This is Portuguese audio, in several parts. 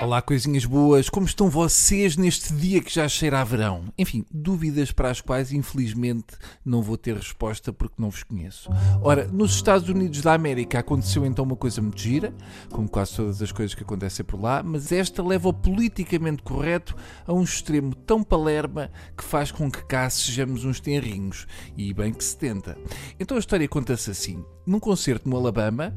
Olá, coisinhas boas, como estão vocês neste dia que já cheira a verão? Enfim, dúvidas para as quais infelizmente não vou ter resposta porque não vos conheço. Ora, nos Estados Unidos da América aconteceu então uma coisa muito gira, como quase todas as coisas que acontecem por lá, mas esta leva o politicamente correto a um extremo tão palerma que faz com que cá sejamos uns tenrinhos, e bem que se tenta. Então a história conta-se assim. Num concerto no Alabama,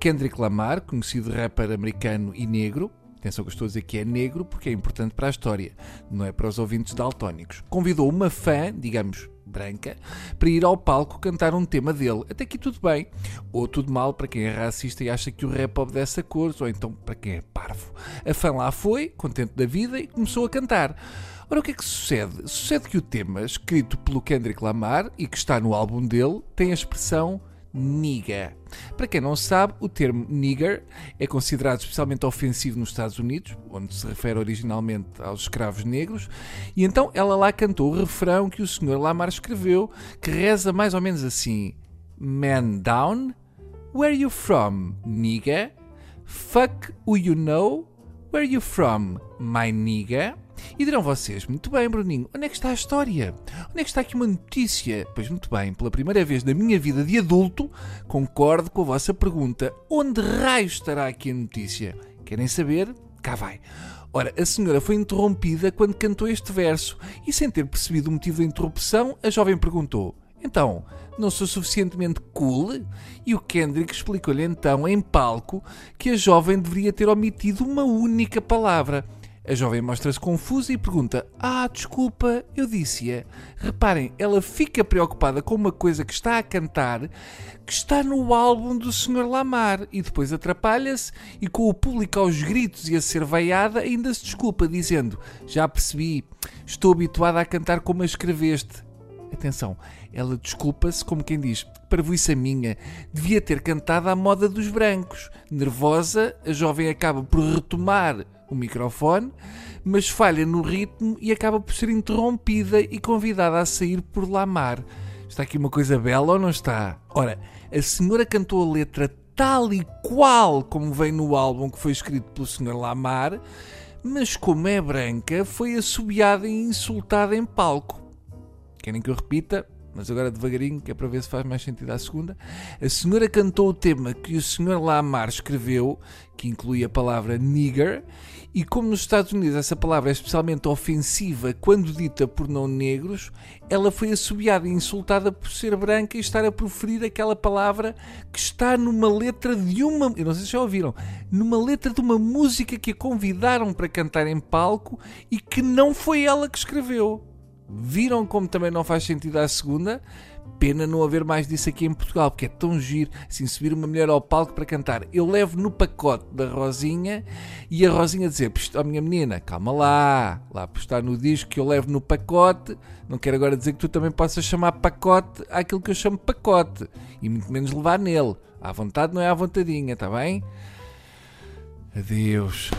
Kendrick Lamar, conhecido rapper americano e negro, Atenção que estou a dizer que é negro porque é importante para a história, não é para os ouvintes daltónicos. Convidou uma fã, digamos, branca, para ir ao palco cantar um tema dele. Até aqui tudo bem. Ou tudo mal para quem é racista e acha que o rap obedece a cores, ou então para quem é parvo. A fã lá foi, contente da vida, e começou a cantar. Ora, o que é que sucede? Sucede que o tema, escrito pelo Kendrick Lamar e que está no álbum dele, tem a expressão nigga. Para quem não sabe, o termo nigger é considerado especialmente ofensivo nos Estados Unidos, onde se refere originalmente aos escravos negros, e então ela lá cantou o refrão que o Sr. Lamar escreveu, que reza mais ou menos assim: Man down, where you from, nigga? Fuck who you know, where you from, my nigga? E dirão vocês, muito bem, Bruninho, onde é que está a história? Onde é que está aqui uma notícia? Pois muito bem, pela primeira vez na minha vida de adulto, concordo com a vossa pergunta. Onde raio estará aqui a notícia? Querem saber? Cá vai. Ora, a senhora foi interrompida quando cantou este verso e, sem ter percebido o motivo da interrupção, a jovem perguntou: Então, não sou suficientemente cool? E o Kendrick explicou-lhe então, em palco, que a jovem deveria ter omitido uma única palavra. A jovem mostra-se confusa e pergunta: Ah, desculpa, eu disse-a. Reparem, ela fica preocupada com uma coisa que está a cantar, que está no álbum do Sr. Lamar, e depois atrapalha-se e, com o público aos gritos e a ser veiada, ainda se desculpa, dizendo: Já percebi, estou habituada a cantar como a escreveste. Atenção, ela desculpa-se como quem diz: Parvoíça minha, devia ter cantado à moda dos brancos. Nervosa, a jovem acaba por retomar o microfone, mas falha no ritmo e acaba por ser interrompida e convidada a sair por Lamar. Está aqui uma coisa bela ou não está? Ora, a senhora cantou a letra tal e qual como vem no álbum que foi escrito pelo Sr. Lamar, mas como é branca, foi assobiada e insultada em palco. Querem que eu repita? Mas agora devagarinho, que é para ver se faz mais sentido à segunda. A senhora cantou o tema que o Sr. Lamar escreveu, que inclui a palavra nigger, e como nos Estados Unidos essa palavra é especialmente ofensiva quando dita por não negros, ela foi assobiada e insultada por ser branca e estar a proferir aquela palavra que está numa letra de uma. Eu não sei se já ouviram. Numa letra de uma música que a convidaram para cantar em palco e que não foi ela que escreveu. Viram como também não faz sentido à segunda? Pena não haver mais disso aqui em Portugal, porque é tão giro assim subir uma mulher ao palco para cantar. Eu levo no pacote da Rosinha e a Rosinha dizer: oh, minha menina, calma lá, lá por estar no disco que eu levo no pacote. Não quero agora dizer que tu também possas chamar pacote àquilo que eu chamo pacote e muito menos levar nele. À vontade não é à vontadinha, está bem? Adeus.